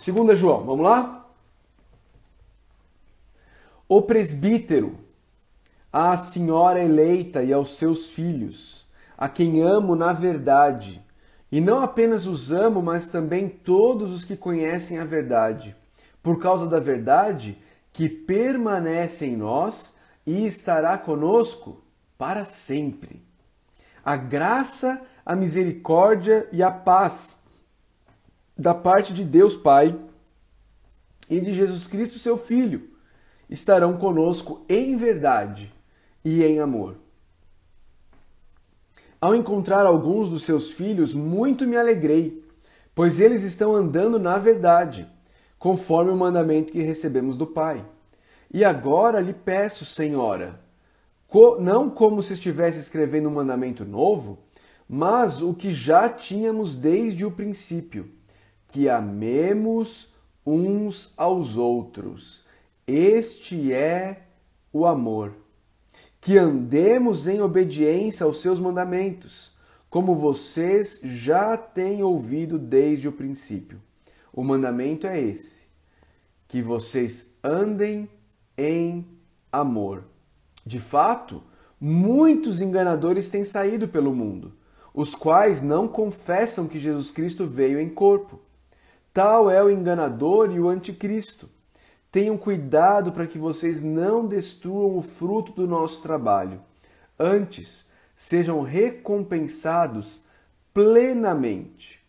Segunda João, vamos lá? O presbítero, a senhora eleita e aos seus filhos, a quem amo na verdade, e não apenas os amo, mas também todos os que conhecem a verdade, por causa da verdade que permanece em nós e estará conosco para sempre. A graça, a misericórdia e a paz da parte de Deus Pai e de Jesus Cristo, seu Filho, estarão conosco em verdade e em amor. Ao encontrar alguns dos seus filhos, muito me alegrei, pois eles estão andando na verdade, conforme o mandamento que recebemos do Pai. E agora lhe peço, Senhora, não como se estivesse escrevendo um mandamento novo, mas o que já tínhamos desde o princípio, que amemos uns aos outros. Este é o amor. Que andemos em obediência aos seus mandamentos, como vocês já têm ouvido desde o princípio. O mandamento é esse: que vocês andem em amor. De fato, muitos enganadores têm saído pelo mundo, os quais não confessam que Jesus Cristo veio em corpo. Tal é o enganador e o anticristo. Tenham cuidado para que vocês não destruam o fruto do nosso trabalho. Antes, sejam recompensados plenamente.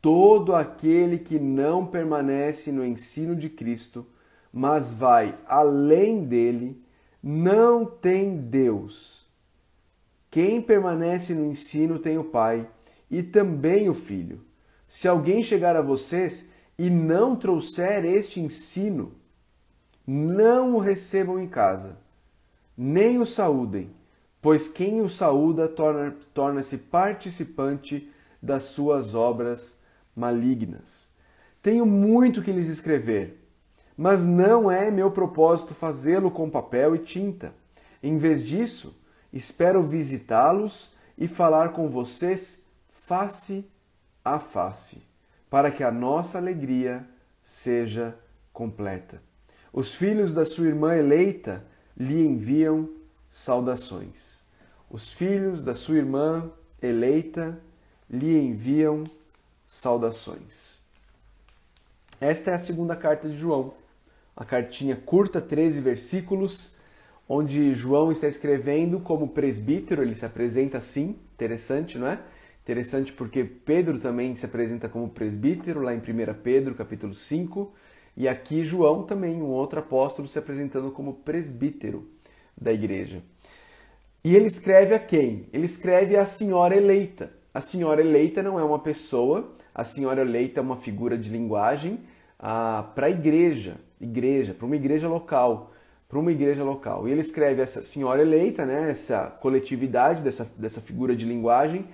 Todo aquele que não permanece no ensino de Cristo, mas vai além dele, não tem Deus. Quem permanece no ensino tem o Pai e também o Filho. Se alguém chegar a vocês e não trouxer este ensino, não o recebam em casa, nem o saúdem, pois quem o saúda torna-se torna participante das suas obras malignas. Tenho muito que lhes escrever, mas não é meu propósito fazê-lo com papel e tinta. Em vez disso, espero visitá-los e falar com vocês face a face, para que a nossa alegria seja completa. Os filhos da sua irmã eleita lhe enviam saudações. Os filhos da sua irmã eleita lhe enviam saudações. Esta é a segunda carta de João, a cartinha curta, 13 versículos, onde João está escrevendo como presbítero, ele se apresenta assim, interessante, não é? Interessante porque Pedro também se apresenta como presbítero, lá em 1 Pedro, capítulo 5, e aqui João também, um outro apóstolo, se apresentando como presbítero da igreja. E ele escreve a quem? Ele escreve a senhora eleita. A senhora eleita não é uma pessoa, a senhora eleita é uma figura de linguagem ah, para a igreja, igreja, para uma igreja local, para uma igreja local. E ele escreve essa senhora eleita, né, essa coletividade dessa, dessa figura de linguagem,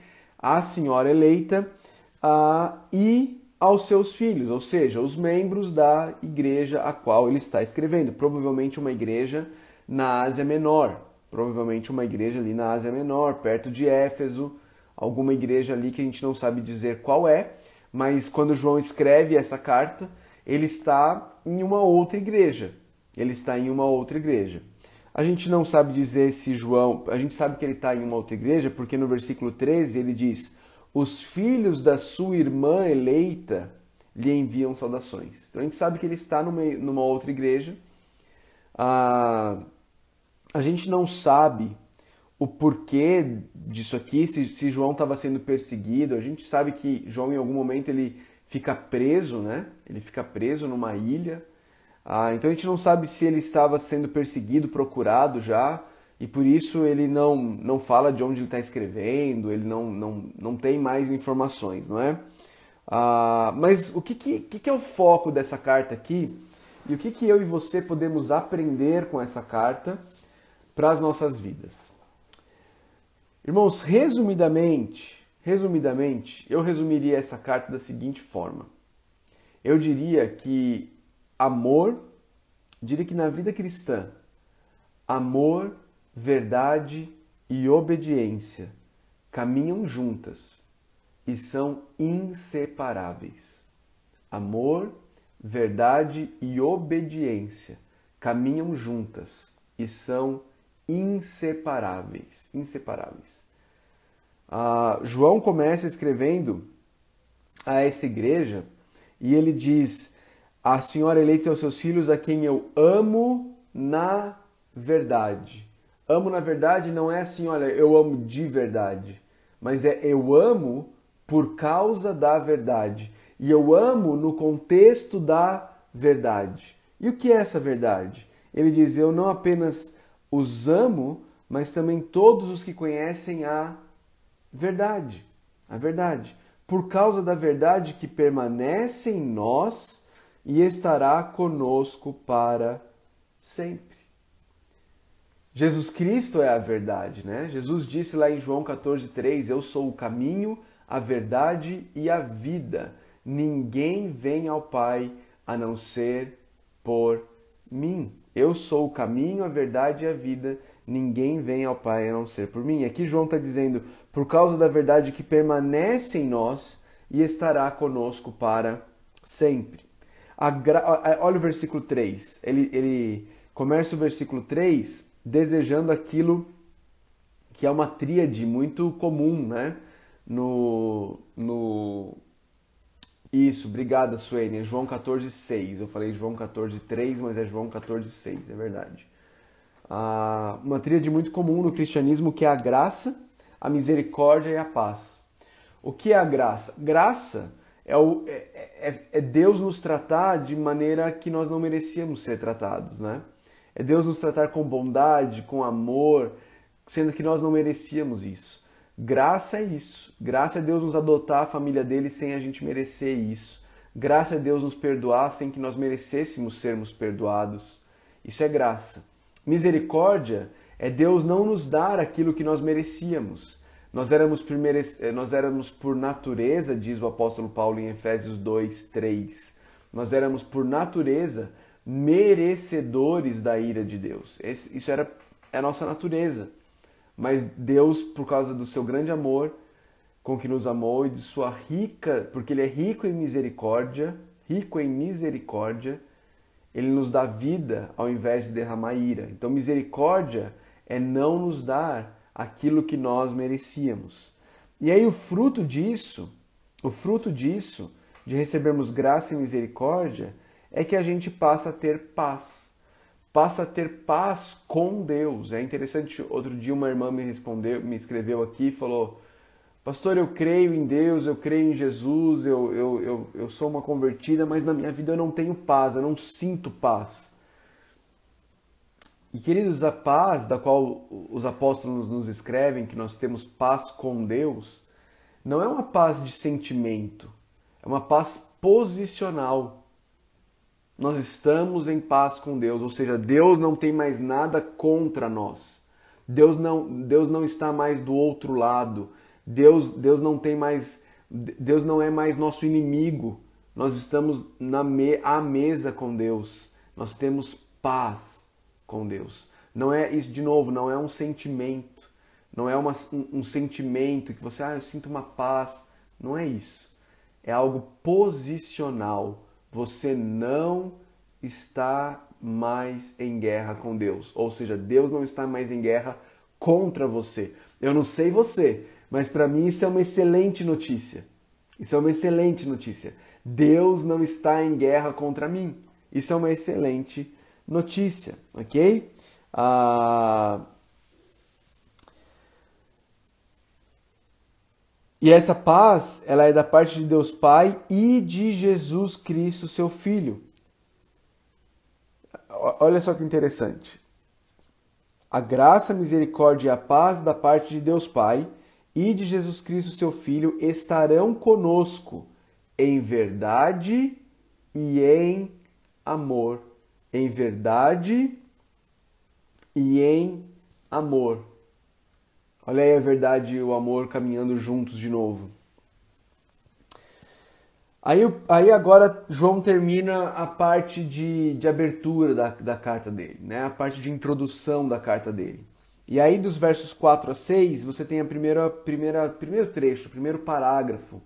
à senhora eleita uh, e aos seus filhos, ou seja, os membros da igreja a qual ele está escrevendo. Provavelmente uma igreja na Ásia Menor, provavelmente uma igreja ali na Ásia Menor, perto de Éfeso, alguma igreja ali que a gente não sabe dizer qual é, mas quando João escreve essa carta, ele está em uma outra igreja. Ele está em uma outra igreja. A gente não sabe dizer se João. A gente sabe que ele está em uma outra igreja, porque no versículo 13 ele diz: Os filhos da sua irmã eleita lhe enviam saudações. Então a gente sabe que ele está numa, numa outra igreja. Ah, a gente não sabe o porquê disso aqui, se, se João estava sendo perseguido. A gente sabe que João, em algum momento, ele fica preso, né? Ele fica preso numa ilha. Ah, então a gente não sabe se ele estava sendo perseguido, procurado já, e por isso ele não, não fala de onde ele está escrevendo, ele não, não, não tem mais informações, não é? Ah, mas o que, que, que é o foco dessa carta aqui? E o que, que eu e você podemos aprender com essa carta para as nossas vidas? Irmãos, resumidamente, resumidamente, eu resumiria essa carta da seguinte forma. Eu diria que amor, diria que na vida cristã, amor, verdade e obediência caminham juntas e são inseparáveis. Amor, verdade e obediência caminham juntas e são inseparáveis. Inseparáveis. Ah, João começa escrevendo a essa igreja e ele diz: A senhora eleita aos seus filhos a quem eu amo na verdade. Amo na verdade não é assim, olha, eu amo de verdade, mas é eu amo por causa da verdade. E eu amo no contexto da verdade. E o que é essa verdade? Ele diz: Eu não apenas os amo, mas também todos os que conhecem a verdade. A verdade. Por causa da verdade que permanece em nós e estará conosco para sempre. Jesus Cristo é a verdade, né? Jesus disse lá em João 14,3: Eu sou o caminho, a verdade e a vida. Ninguém vem ao Pai a não ser por mim. Eu sou o caminho, a verdade e a vida. Ninguém vem ao Pai a não ser por mim. Aqui João está dizendo, por causa da verdade que permanece em nós e estará conosco para sempre. Gra... Olha o versículo 3. Ele, ele começa o versículo 3 desejando aquilo que é uma tríade muito comum, né? No, no... Isso, obrigada, Suene. É João 14, 6. Eu falei João 14, 3, mas é João 14, 6, é verdade. Ah, uma tríade muito comum no cristianismo que é a graça, a misericórdia e a paz. O que é a graça? Graça é, o, é, é, é Deus nos tratar de maneira que nós não merecíamos ser tratados, né? É Deus nos tratar com bondade, com amor, sendo que nós não merecíamos isso. Graça é isso. Graça é Deus nos adotar a família dele sem a gente merecer isso. Graça é Deus nos perdoar sem que nós merecêssemos sermos perdoados. Isso é graça. Misericórdia é Deus não nos dar aquilo que nós merecíamos. Nós éramos, primeiros, eh, nós éramos por natureza, diz o apóstolo Paulo em Efésios 2, 3. Nós éramos por natureza merecedores da ira de Deus. Esse, isso era a nossa natureza. Mas Deus, por causa do seu grande amor com que nos amou e de sua rica, porque ele é rico em misericórdia, rico em misericórdia, ele nos dá vida ao invés de derramar ira. Então, misericórdia é não nos dar aquilo que nós merecíamos. E aí o fruto disso, o fruto disso, de recebermos graça e misericórdia, é que a gente passa a ter paz. Passa a ter paz com Deus. É interessante, outro dia uma irmã me respondeu, me escreveu aqui e falou: Pastor, eu creio em Deus, eu creio em Jesus, eu, eu, eu, eu sou uma convertida, mas na minha vida eu não tenho paz, eu não sinto paz. E queridos, a paz da qual os apóstolos nos escrevem, que nós temos paz com Deus, não é uma paz de sentimento, é uma paz posicional nós estamos em paz com Deus, ou seja, Deus não tem mais nada contra nós. Deus não, Deus não está mais do outro lado. Deus, Deus não tem mais, Deus não é mais nosso inimigo. Nós estamos na me, à mesa com Deus. Nós temos paz com Deus. Não é isso de novo, não é um sentimento. Não é uma, um, um sentimento que você, ah, eu sinto uma paz. Não é isso. É algo posicional você não está mais em guerra com Deus. Ou seja, Deus não está mais em guerra contra você. Eu não sei você, mas para mim isso é uma excelente notícia. Isso é uma excelente notícia. Deus não está em guerra contra mim. Isso é uma excelente notícia, ok? Ah, E essa paz, ela é da parte de Deus Pai e de Jesus Cristo, seu Filho. Olha só que interessante. A graça, a misericórdia e a paz da parte de Deus Pai e de Jesus Cristo, seu Filho, estarão conosco em verdade e em amor. Em verdade e em amor. Olha aí a verdade e o amor caminhando juntos de novo. Aí, aí agora João termina a parte de, de abertura da, da carta dele, né? a parte de introdução da carta dele. E aí dos versos 4 a 6 você tem a primeira, primeira primeiro trecho, o primeiro parágrafo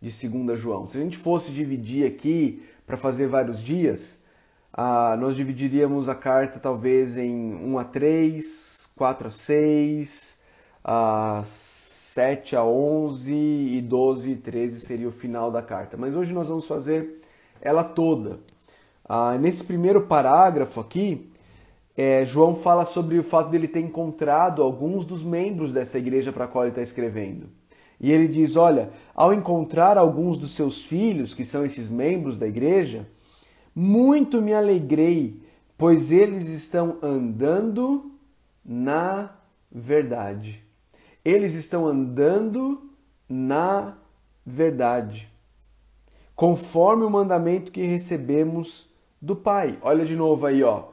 de 2 João. Se a gente fosse dividir aqui para fazer vários dias, ah, nós dividiríamos a carta talvez em 1 a 3, 4 a 6, a 7 a 11 e 12 e 13 seria o final da carta. Mas hoje nós vamos fazer ela toda. Ah, nesse primeiro parágrafo aqui, é, João fala sobre o fato dele ter encontrado alguns dos membros dessa igreja para a qual ele está escrevendo. E ele diz: Olha, ao encontrar alguns dos seus filhos, que são esses membros da igreja, muito me alegrei, pois eles estão andando na verdade. Eles estão andando na verdade, conforme o mandamento que recebemos do Pai. Olha de novo aí, ó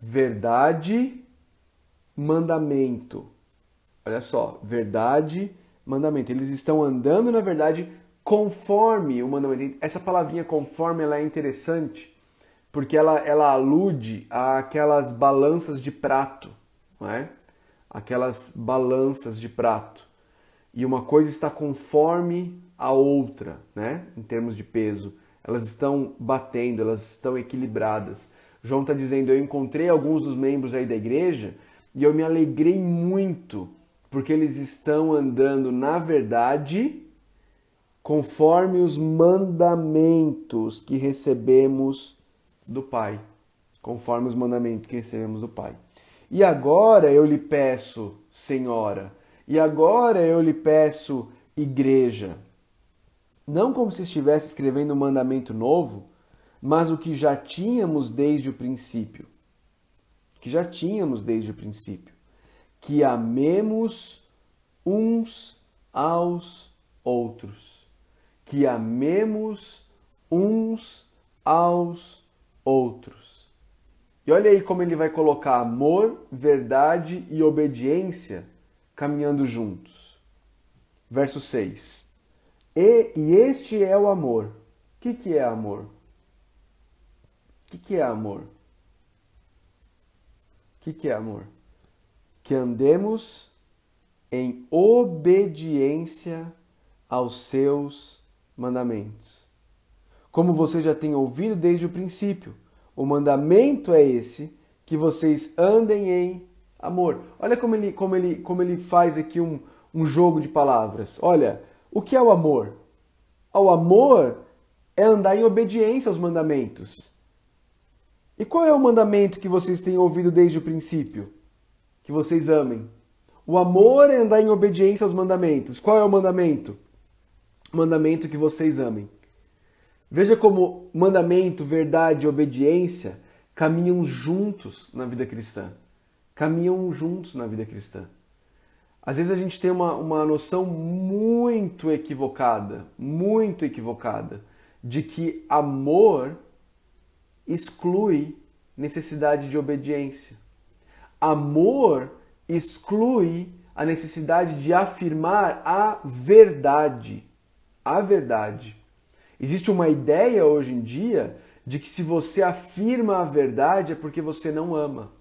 verdade, mandamento. Olha só, verdade, mandamento. Eles estão andando na verdade conforme o mandamento. Essa palavrinha conforme ela é interessante porque ela, ela alude àquelas balanças de prato, não é? Aquelas balanças de prato. E uma coisa está conforme a outra, né? Em termos de peso. Elas estão batendo, elas estão equilibradas. João está dizendo: Eu encontrei alguns dos membros aí da igreja e eu me alegrei muito, porque eles estão andando na verdade conforme os mandamentos que recebemos do Pai. Conforme os mandamentos que recebemos do Pai. E agora eu lhe peço, Senhora, e agora eu lhe peço, igreja. Não como se estivesse escrevendo um mandamento novo mas o que já tínhamos desde o princípio. Que já tínhamos desde o princípio. Que amemos uns aos outros. Que amemos uns aos outros. E olha aí como ele vai colocar amor, verdade e obediência caminhando juntos. Verso 6. E, e este é o amor. O que, que é amor? O que, que é amor? O que, que é amor? Que andemos em obediência aos seus mandamentos. Como você já tem ouvido desde o princípio, o mandamento é esse, que vocês andem em amor. Olha como ele, como ele, como ele faz aqui um, um jogo de palavras. Olha, o que é o amor? O amor é andar em obediência aos mandamentos. E qual é o mandamento que vocês têm ouvido desde o princípio? Que vocês amem. O amor é andar em obediência aos mandamentos. Qual é o mandamento? Mandamento que vocês amem. Veja como mandamento, verdade e obediência caminham juntos na vida cristã. Caminham juntos na vida cristã. Às vezes a gente tem uma, uma noção muito equivocada, muito equivocada, de que amor exclui necessidade de obediência. Amor exclui a necessidade de afirmar a verdade. A verdade. Existe uma ideia hoje em dia de que se você afirma a verdade é porque você não ama.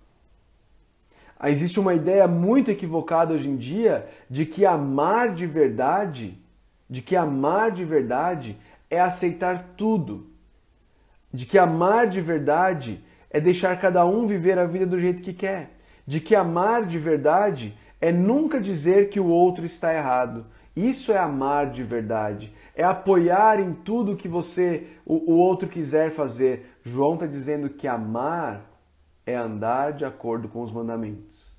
Existe uma ideia muito equivocada hoje em dia de que amar de verdade, de que amar de verdade é aceitar tudo de que amar de verdade é deixar cada um viver a vida do jeito que quer, de que amar de verdade é nunca dizer que o outro está errado. Isso é amar de verdade, é apoiar em tudo que você o, o outro quiser fazer. João está dizendo que amar é andar de acordo com os mandamentos.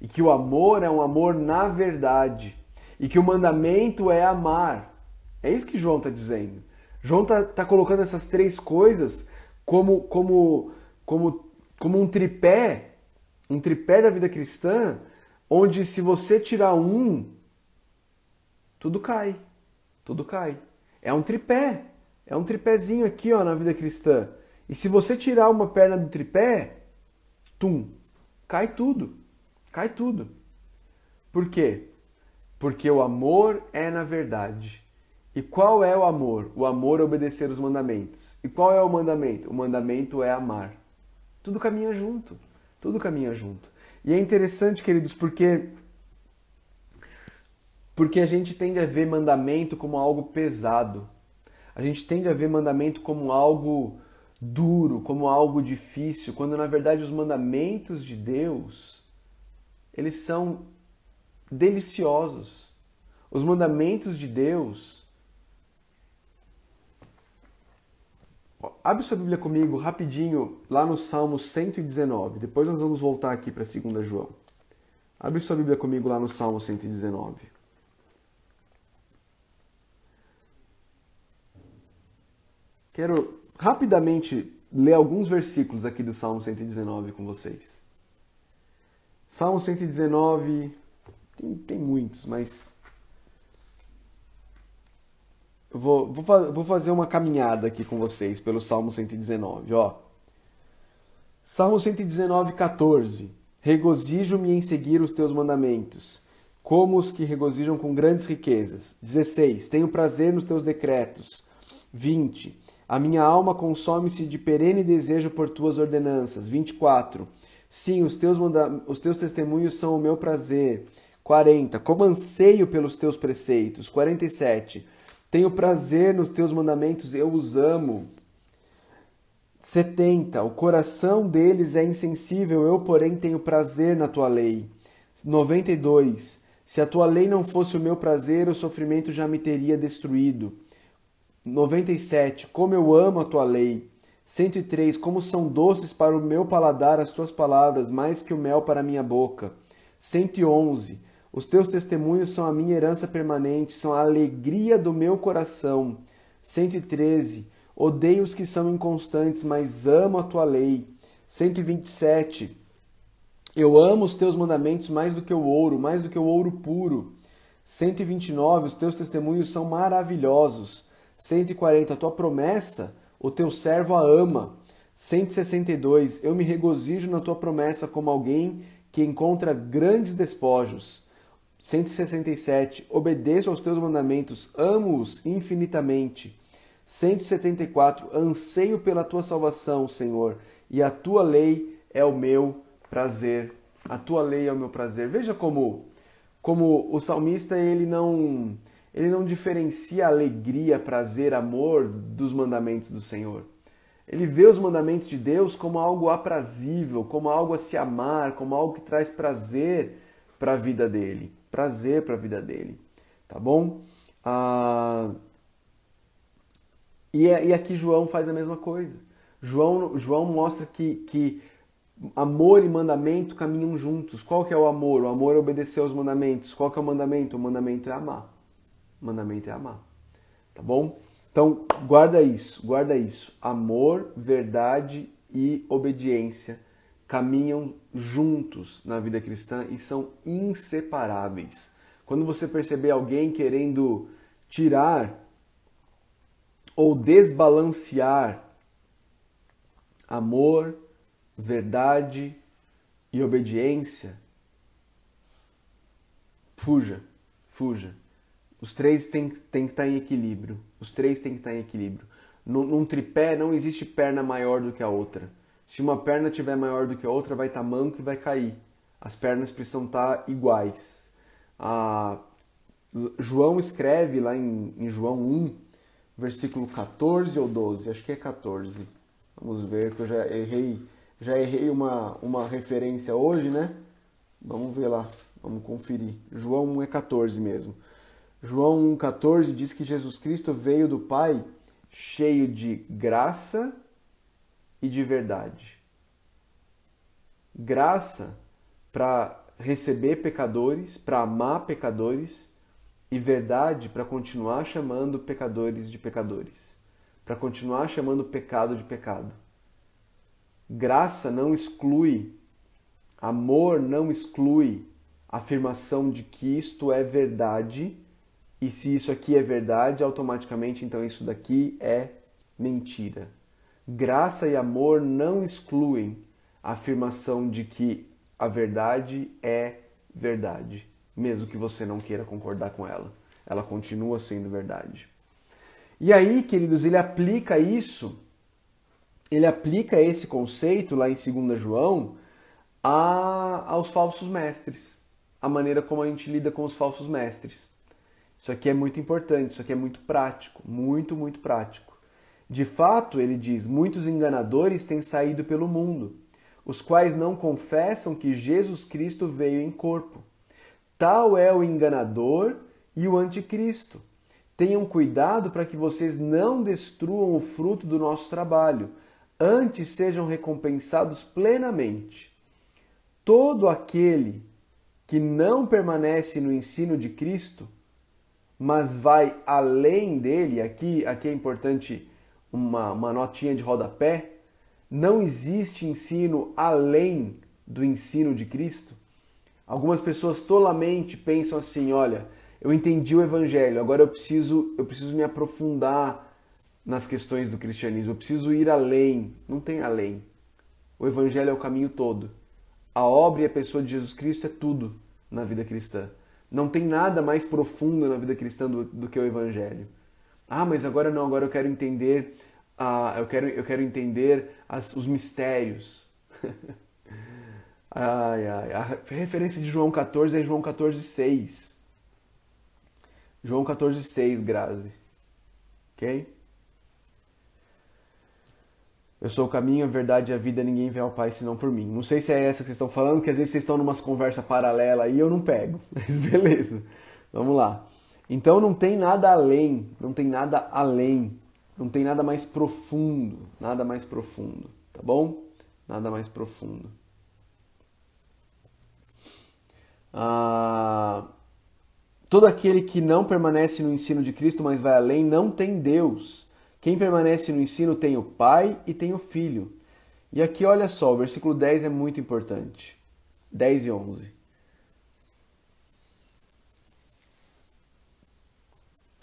E que o amor é um amor na verdade. E que o mandamento é amar. É isso que João está dizendo. João está tá colocando essas três coisas como, como, como, como um tripé, um tripé da vida cristã, onde se você tirar um, tudo cai. Tudo cai. É um tripé. É um tripézinho aqui ó, na vida cristã. E se você tirar uma perna do tripé, tum, cai tudo. Cai tudo. Por quê? Porque o amor é na verdade. E qual é o amor? O amor é obedecer os mandamentos. E qual é o mandamento? O mandamento é amar. Tudo caminha junto. Tudo caminha junto. E é interessante, queridos, porque porque a gente tende a ver mandamento como algo pesado, A gente tende a ver mandamento como algo duro, como algo difícil, quando na verdade os mandamentos de Deus, eles são deliciosos. Os mandamentos de Deus. Abre sua Bíblia comigo rapidinho lá no Salmo 119. Depois nós vamos voltar aqui para 2 João. Abre sua Bíblia comigo lá no Salmo 119. Quero rapidamente ler alguns versículos aqui do Salmo 119 com vocês. Salmo 119, tem, tem muitos, mas eu vou, vou, vou fazer uma caminhada aqui com vocês pelo Salmo 119, ó. Salmo 119, 14. Regozijo-me em seguir os teus mandamentos, como os que regozijam com grandes riquezas. 16. Tenho prazer nos teus decretos. 20. A minha alma consome-se de perene desejo por tuas ordenanças. 24. Sim, os teus, manda... os teus testemunhos são o meu prazer. 40. Como anseio pelos teus preceitos. 47. Tenho prazer nos teus mandamentos, eu os amo. 70. O coração deles é insensível, eu, porém, tenho prazer na tua lei. 92. Se a tua lei não fosse o meu prazer, o sofrimento já me teria destruído. 97. Como eu amo a tua lei. 103. Como são doces para o meu paladar as tuas palavras, mais que o mel para a minha boca. 111. Os teus testemunhos são a minha herança permanente, são a alegria do meu coração. 113. Odeio os que são inconstantes, mas amo a tua lei. 127. Eu amo os teus mandamentos mais do que o ouro, mais do que o ouro puro. 129. Os teus testemunhos são maravilhosos. 140, a tua promessa, o teu servo a ama. 162, eu me regozijo na tua promessa como alguém que encontra grandes despojos. 167, obedeço aos teus mandamentos, amo-os infinitamente. 174, anseio pela tua salvação, Senhor, e a tua lei é o meu prazer. A tua lei é o meu prazer. Veja como como o salmista ele não ele não diferencia alegria, prazer, amor dos mandamentos do Senhor. Ele vê os mandamentos de Deus como algo aprazível, como algo a se amar, como algo que traz prazer para a vida dele. Prazer para a vida dele. Tá bom? Ah, e, é, e aqui João faz a mesma coisa. João, João mostra que, que amor e mandamento caminham juntos. Qual que é o amor? O amor é obedecer aos mandamentos. Qual que é o mandamento? O mandamento é amar mandamento é amar. Tá bom? Então, guarda isso, guarda isso. Amor, verdade e obediência caminham juntos na vida cristã e são inseparáveis. Quando você perceber alguém querendo tirar ou desbalancear amor, verdade e obediência, fuja, fuja. Os três têm, têm que estar em equilíbrio. Os três têm que estar em equilíbrio. Num, tripé não existe perna maior do que a outra. Se uma perna tiver maior do que a outra, vai estar manco e vai cair. As pernas precisam estar iguais. Ah, João escreve lá em, em João 1, versículo 14 ou 12, acho que é 14. Vamos ver que eu já errei, já errei uma, uma referência hoje, né? Vamos ver lá, vamos conferir. João 1 é 14 mesmo. João 1,14 diz que Jesus Cristo veio do Pai cheio de graça e de verdade. Graça para receber pecadores, para amar pecadores, e verdade para continuar chamando pecadores de pecadores, para continuar chamando pecado de pecado. Graça não exclui, amor não exclui a afirmação de que isto é verdade e se isso aqui é verdade, automaticamente então isso daqui é mentira. Graça e amor não excluem a afirmação de que a verdade é verdade, mesmo que você não queira concordar com ela. Ela continua sendo verdade. E aí, queridos, ele aplica isso, ele aplica esse conceito lá em 2 João a, aos falsos mestres, a maneira como a gente lida com os falsos mestres. Isso aqui é muito importante, isso aqui é muito prático, muito, muito prático. De fato, ele diz: muitos enganadores têm saído pelo mundo, os quais não confessam que Jesus Cristo veio em corpo. Tal é o enganador e o anticristo. Tenham cuidado para que vocês não destruam o fruto do nosso trabalho, antes sejam recompensados plenamente. Todo aquele que não permanece no ensino de Cristo mas vai além dele, aqui, aqui é importante uma, uma notinha de rodapé, não existe ensino além do ensino de Cristo. Algumas pessoas tolamente pensam assim, olha, eu entendi o evangelho, agora eu preciso, eu preciso me aprofundar nas questões do cristianismo, eu preciso ir além. Não tem além. O evangelho é o caminho todo. A obra e a pessoa de Jesus Cristo é tudo na vida cristã. Não tem nada mais profundo na vida cristã do, do que o Evangelho. Ah, mas agora não, agora eu quero entender, uh, eu, quero, eu quero entender as, os mistérios. ai, ai. A referência de João 14 é João 14, 6. João 14, 6, Grazi. Ok? Eu sou o caminho, a verdade e a vida, ninguém vê ao Pai senão por mim. Não sei se é essa que vocês estão falando, que às vezes vocês estão numa conversa paralela e eu não pego. Mas beleza. Vamos lá. Então não tem nada além, não tem nada além, não tem nada mais profundo, nada mais profundo, tá bom? Nada mais profundo. Ah, todo aquele que não permanece no ensino de Cristo, mas vai além, não tem Deus. Quem permanece no ensino tem o Pai e tem o Filho. E aqui, olha só, o versículo 10 é muito importante. 10 e 11.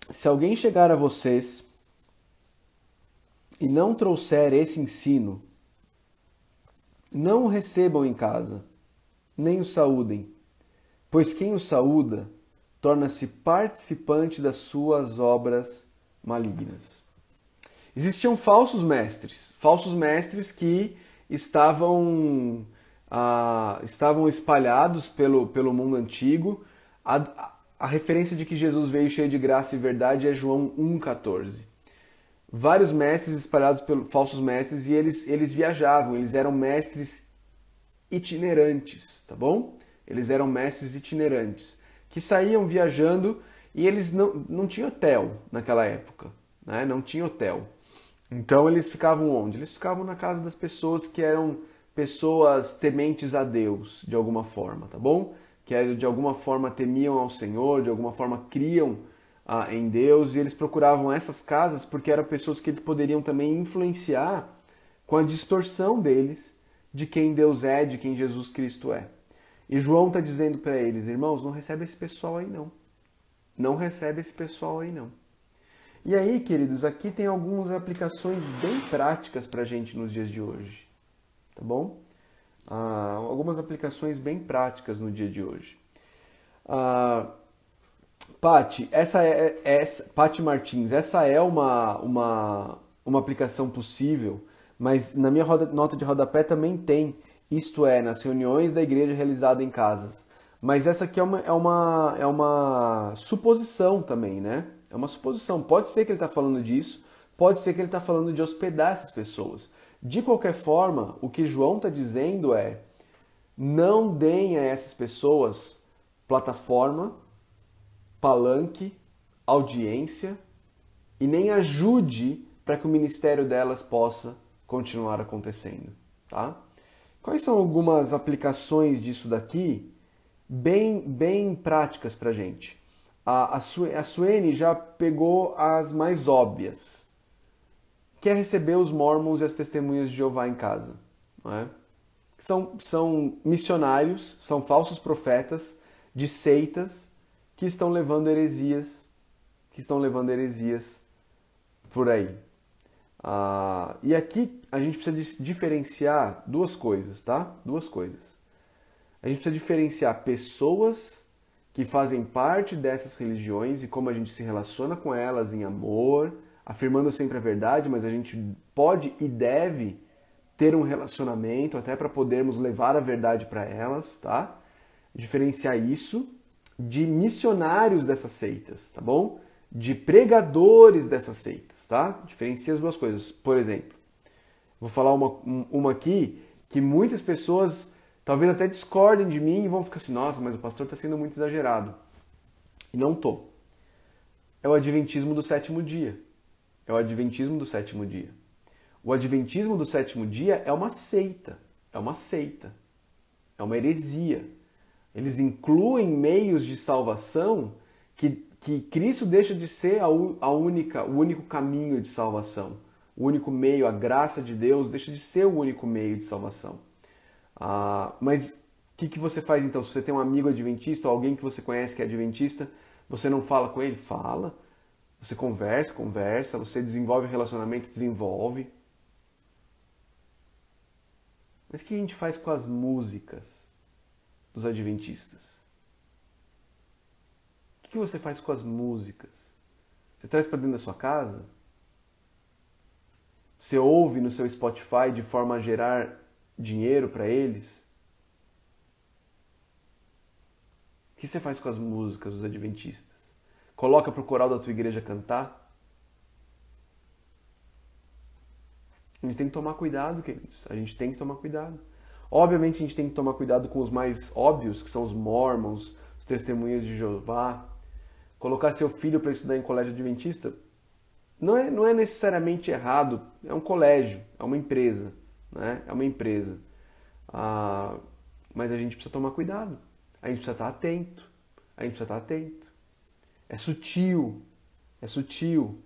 Se alguém chegar a vocês e não trouxer esse ensino, não o recebam em casa, nem o saúdem, pois quem o saúda torna-se participante das suas obras malignas. Existiam falsos mestres, falsos mestres que estavam, ah, estavam espalhados pelo, pelo mundo antigo. A, a referência de que Jesus veio cheio de graça e verdade é João 1,14. Vários mestres espalhados pelos falsos mestres e eles, eles viajavam, eles eram mestres itinerantes, tá bom? Eles eram mestres itinerantes que saíam viajando e eles não, não tinham hotel naquela época, né? não tinha hotel. Então eles ficavam onde? Eles ficavam na casa das pessoas que eram pessoas tementes a Deus, de alguma forma, tá bom? Que de alguma forma temiam ao Senhor, de alguma forma criam ah, em Deus, e eles procuravam essas casas porque eram pessoas que eles poderiam também influenciar com a distorção deles de quem Deus é, de quem Jesus Cristo é. E João está dizendo para eles, irmãos, não recebe esse pessoal aí não. Não recebe esse pessoal aí não. E aí, queridos, aqui tem algumas aplicações bem práticas para a gente nos dias de hoje, tá bom? Ah, algumas aplicações bem práticas no dia de hoje. Ah, Pati, essa é, é essa, Pati Martins, essa é uma, uma, uma aplicação possível, mas na minha roda, nota de rodapé também tem, isto é, nas reuniões da igreja realizada em casas. Mas essa aqui é uma, é uma, é uma suposição também, né? É uma suposição. Pode ser que ele está falando disso, pode ser que ele está falando de hospedar essas pessoas. De qualquer forma, o que João está dizendo é: não deem a essas pessoas plataforma, palanque, audiência e nem ajude para que o ministério delas possa continuar acontecendo, tá? Quais são algumas aplicações disso daqui bem bem práticas para gente? A, a, Suene já pegou as mais óbvias. Quer receber os mormons e as testemunhas de Jeová em casa. Não é? são, são missionários, são falsos profetas de seitas que estão levando heresias, que estão levando heresias por aí. Ah, e aqui a gente precisa diferenciar duas coisas, tá? Duas coisas. A gente precisa diferenciar pessoas que fazem parte dessas religiões e como a gente se relaciona com elas em amor, afirmando sempre a verdade, mas a gente pode e deve ter um relacionamento até para podermos levar a verdade para elas, tá? Diferenciar isso de missionários dessas seitas, tá bom? De pregadores dessas seitas, tá? Diferencia as duas coisas. Por exemplo, vou falar uma, uma aqui que muitas pessoas talvez até discordem de mim e vão ficar assim, nossa, mas o pastor está sendo muito exagerado. E não tô. É o adventismo do sétimo dia. É o adventismo do sétimo dia. O adventismo do sétimo dia é uma seita. É uma seita. É uma heresia. Eles incluem meios de salvação que, que Cristo deixa de ser a, a única, o único caminho de salvação. O único meio, a graça de Deus deixa de ser o único meio de salvação. Ah, mas o que, que você faz então? Se você tem um amigo adventista ou alguém que você conhece que é adventista, você não fala com ele? Fala. Você conversa, conversa. Você desenvolve relacionamento, desenvolve. Mas o que a gente faz com as músicas dos adventistas? O que você faz com as músicas? Você traz para dentro da sua casa? Você ouve no seu Spotify de forma a gerar dinheiro para eles? O que você faz com as músicas dos adventistas? Coloca para o coral da tua igreja cantar? A gente tem que tomar cuidado, queridos. A gente tem que tomar cuidado. Obviamente a gente tem que tomar cuidado com os mais óbvios, que são os mormons, os testemunhas de Jeová. Colocar seu filho para estudar em colégio adventista não é, não é necessariamente errado. É um colégio, é uma empresa né? É uma empresa. Ah, mas a gente precisa tomar cuidado. A gente precisa estar atento. A gente precisa estar atento. É sutil. É sutil.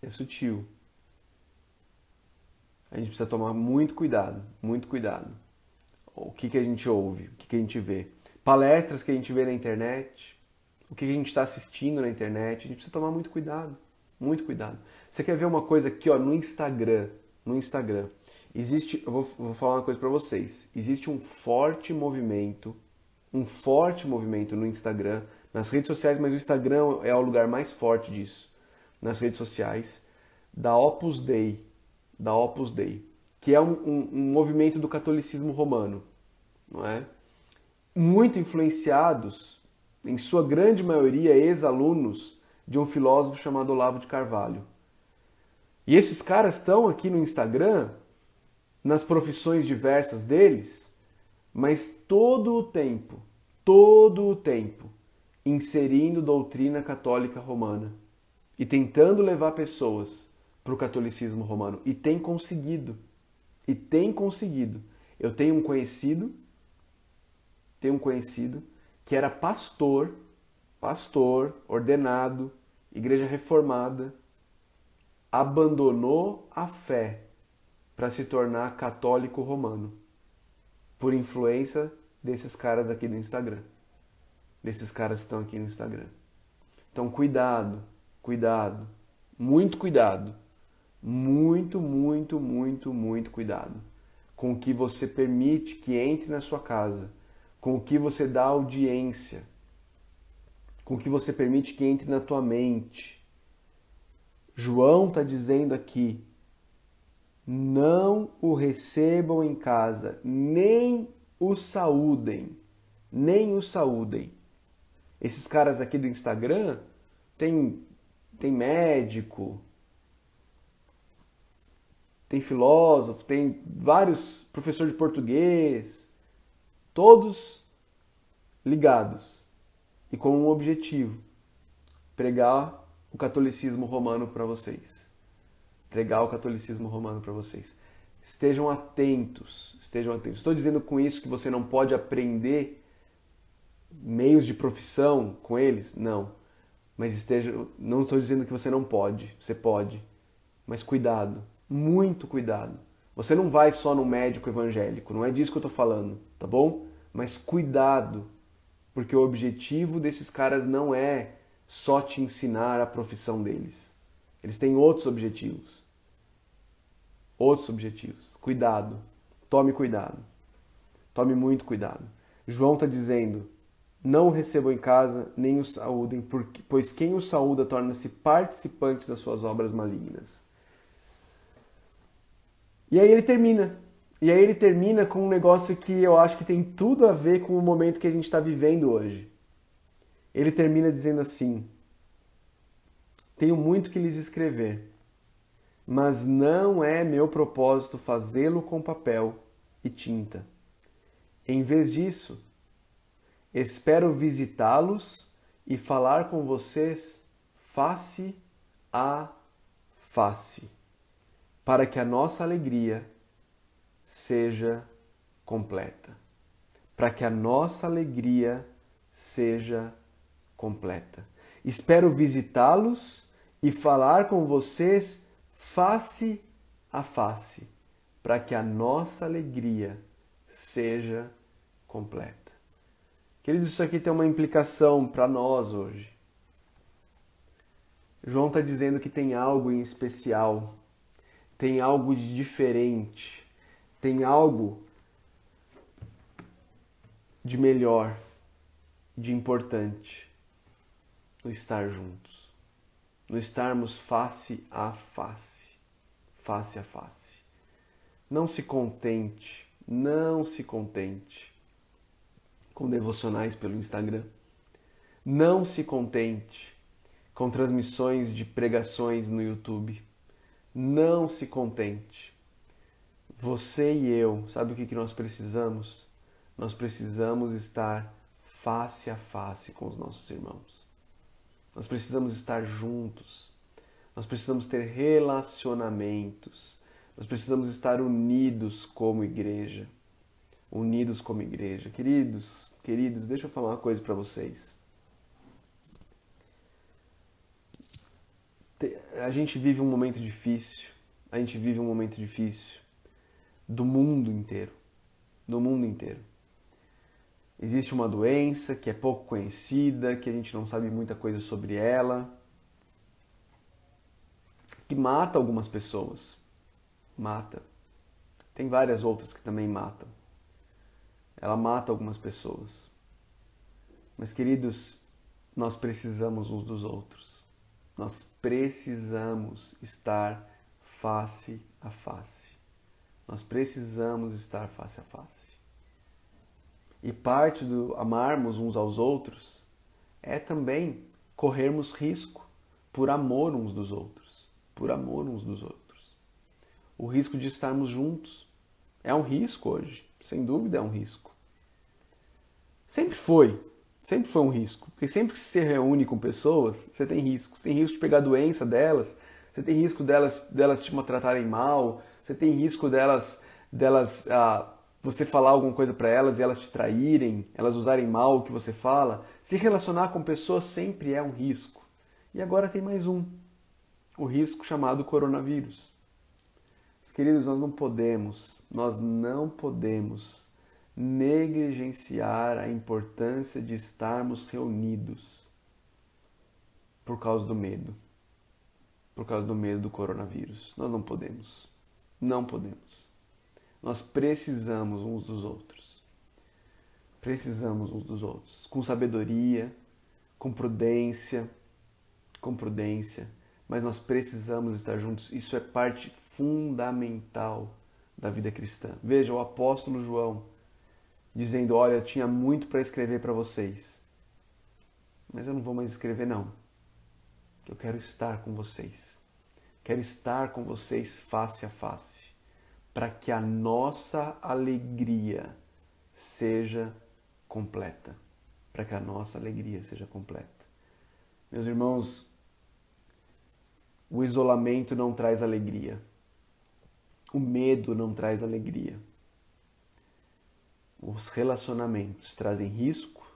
É sutil. A gente precisa tomar muito cuidado, muito cuidado. O que, que a gente ouve, o que, que a gente vê. Palestras que a gente vê na internet, o que a gente está assistindo na internet, a gente precisa tomar muito cuidado, muito cuidado. Você quer ver uma coisa aqui ó, no Instagram? No Instagram. Existe, eu vou, vou falar uma coisa para vocês. Existe um forte movimento, um forte movimento no Instagram, nas redes sociais, mas o Instagram é o lugar mais forte disso. Nas redes sociais, da Opus Dei, da Opus Dei, que é um, um, um movimento do catolicismo romano, não é? Muito influenciados, em sua grande maioria, ex-alunos de um filósofo chamado Olavo de Carvalho. E esses caras estão aqui no Instagram, nas profissões diversas deles, mas todo o tempo, todo o tempo, inserindo doutrina católica romana e tentando levar pessoas para o catolicismo romano. E tem conseguido. E tem conseguido. Eu tenho um conhecido, tenho um conhecido que era pastor, pastor, ordenado, igreja reformada, abandonou a fé para se tornar católico romano por influência desses caras aqui do Instagram. Desses caras que estão aqui no Instagram. Então, cuidado, cuidado, muito cuidado. Muito, muito, muito, muito cuidado com o que você permite que entre na sua casa, com o que você dá audiência, com o que você permite que entre na tua mente João está dizendo aqui: não o recebam em casa, nem o saúdem, nem o saúdem. Esses caras aqui do Instagram tem, tem médico, tem filósofo, tem vários professores de português, todos ligados e com um objetivo: pregar o catolicismo romano para vocês. Pregar o catolicismo romano para vocês. Estejam atentos, estejam atentos. Estou dizendo com isso que você não pode aprender meios de profissão com eles? Não. Mas esteja, não estou dizendo que você não pode, você pode. Mas cuidado, muito cuidado. Você não vai só no médico evangélico, não é disso que eu estou falando, tá bom? Mas cuidado, porque o objetivo desses caras não é só te ensinar a profissão deles. Eles têm outros objetivos. Outros objetivos. Cuidado. Tome cuidado. Tome muito cuidado. João está dizendo: não o recebam em casa, nem o saúdem, pois quem o saúda torna-se participante das suas obras malignas. E aí ele termina. E aí ele termina com um negócio que eu acho que tem tudo a ver com o momento que a gente está vivendo hoje. Ele termina dizendo assim: Tenho muito que lhes escrever, mas não é meu propósito fazê-lo com papel e tinta. Em vez disso, espero visitá-los e falar com vocês face a face, para que a nossa alegria seja completa. Para que a nossa alegria seja completa. Espero visitá-los e falar com vocês face a face, para que a nossa alegria seja completa. Queridos, isso aqui tem uma implicação para nós hoje. João está dizendo que tem algo em especial, tem algo de diferente, tem algo de melhor, de importante no estar juntos, no estarmos face a face, face a face. Não se contente, não se contente com devocionais pelo Instagram. Não se contente com transmissões de pregações no YouTube. Não se contente. Você e eu, sabe o que nós precisamos? Nós precisamos estar face a face com os nossos irmãos. Nós precisamos estar juntos. Nós precisamos ter relacionamentos. Nós precisamos estar unidos como igreja. Unidos como igreja. Queridos, queridos, deixa eu falar uma coisa para vocês. A gente vive um momento difícil. A gente vive um momento difícil do mundo inteiro. Do mundo inteiro. Existe uma doença que é pouco conhecida, que a gente não sabe muita coisa sobre ela, que mata algumas pessoas. Mata. Tem várias outras que também matam. Ela mata algumas pessoas. Mas, queridos, nós precisamos uns dos outros. Nós precisamos estar face a face. Nós precisamos estar face a face. E parte do amarmos uns aos outros é também corrermos risco por amor uns dos outros, por amor uns dos outros. O risco de estarmos juntos é um risco hoje, sem dúvida é um risco. Sempre foi, sempre foi um risco, porque sempre que você se reúne com pessoas, você tem riscos. Tem risco de pegar doença delas, você tem risco delas, delas te maltratarem mal, você tem risco delas, delas ah, você falar alguma coisa para elas e elas te traírem, elas usarem mal o que você fala, se relacionar com pessoas sempre é um risco. E agora tem mais um, o risco chamado coronavírus. queridos, nós não podemos, nós não podemos negligenciar a importância de estarmos reunidos por causa do medo. Por causa do medo do coronavírus. Nós não podemos. Não podemos. Nós precisamos uns dos outros. Precisamos uns dos outros. Com sabedoria, com prudência, com prudência, mas nós precisamos estar juntos. Isso é parte fundamental da vida cristã. Veja o apóstolo João dizendo: Olha, eu tinha muito para escrever para vocês, mas eu não vou mais escrever, não. Eu quero estar com vocês. Quero estar com vocês face a face para que a nossa alegria seja completa. Para que a nossa alegria seja completa. Meus irmãos, o isolamento não traz alegria. O medo não traz alegria. Os relacionamentos trazem risco,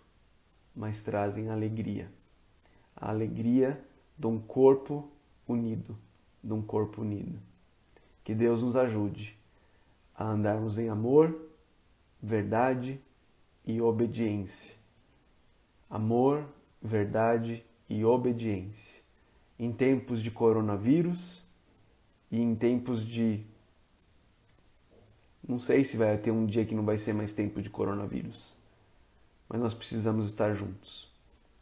mas trazem alegria. A alegria de um corpo unido, de um corpo unido. Que Deus nos ajude a andarmos em amor, verdade e obediência. Amor, verdade e obediência. Em tempos de coronavírus e em tempos de. Não sei se vai ter um dia que não vai ser mais tempo de coronavírus. Mas nós precisamos estar juntos.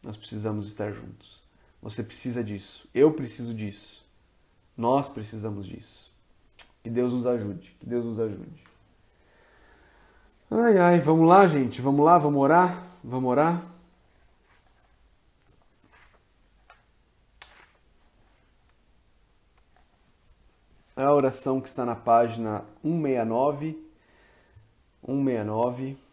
Nós precisamos estar juntos. Você precisa disso. Eu preciso disso. Nós precisamos disso. Que Deus nos ajude, que Deus nos ajude. Ai, ai, vamos lá, gente, vamos lá, vamos orar, vamos orar. É a oração que está na página 169. 169.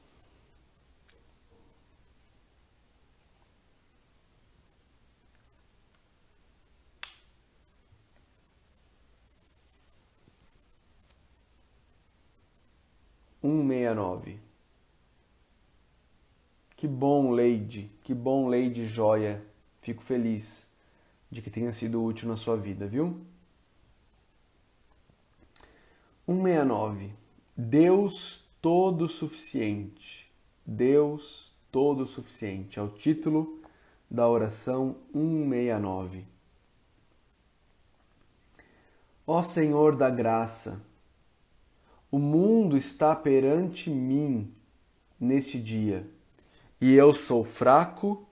Um meia nove. Que bom, Leide, que bom, Leide Joia. Fico feliz de que tenha sido útil na sua vida, viu? 169. Deus todo suficiente. Deus todo suficiente. É o título da oração 169. Ó Senhor da graça, o mundo está perante mim neste dia, e eu sou fraco.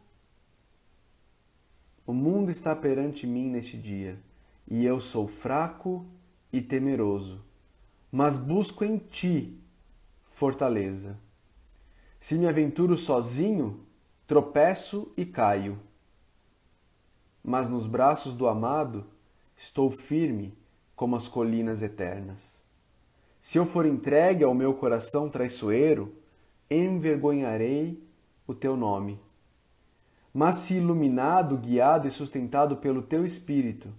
O mundo está perante mim neste dia, e eu sou fraco e temeroso mas busco em ti fortaleza. Se me aventuro sozinho, tropeço e caio. Mas nos braços do amado estou firme como as colinas eternas. Se eu for entregue ao meu coração traiçoeiro, envergonharei o teu nome. Mas se iluminado, guiado e sustentado pelo teu espírito,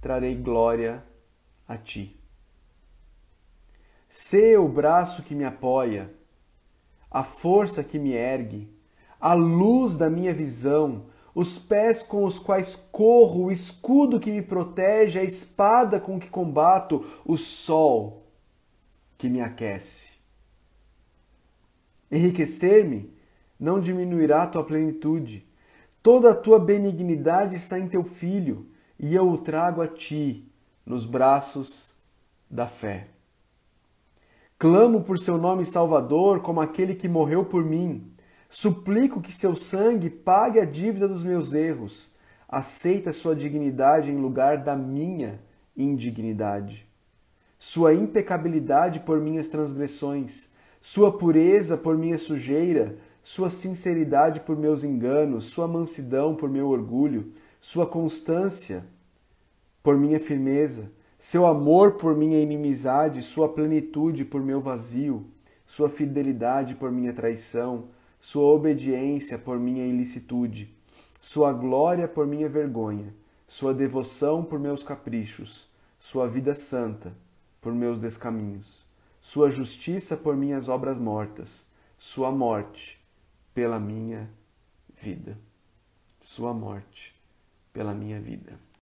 trarei glória a ti. Sê o braço que me apoia, a força que me ergue, a luz da minha visão, os pés com os quais corro, o escudo que me protege, a espada com que combato, o sol que me aquece. Enriquecer-me não diminuirá a tua plenitude. Toda a tua benignidade está em teu filho, e eu o trago a ti nos braços da fé. Clamo por seu nome salvador como aquele que morreu por mim. Suplico que seu sangue pague a dívida dos meus erros. Aceita sua dignidade em lugar da minha indignidade. Sua impecabilidade por minhas transgressões, sua pureza por minha sujeira, sua sinceridade por meus enganos, sua mansidão por meu orgulho, sua constância por minha firmeza seu amor por minha inimizade, sua plenitude por meu vazio, sua fidelidade por minha traição, sua obediência por minha ilicitude, sua glória por minha vergonha, sua devoção por meus caprichos, sua vida santa por meus descaminhos, sua justiça por minhas obras mortas, sua morte pela minha vida. Sua morte pela minha vida.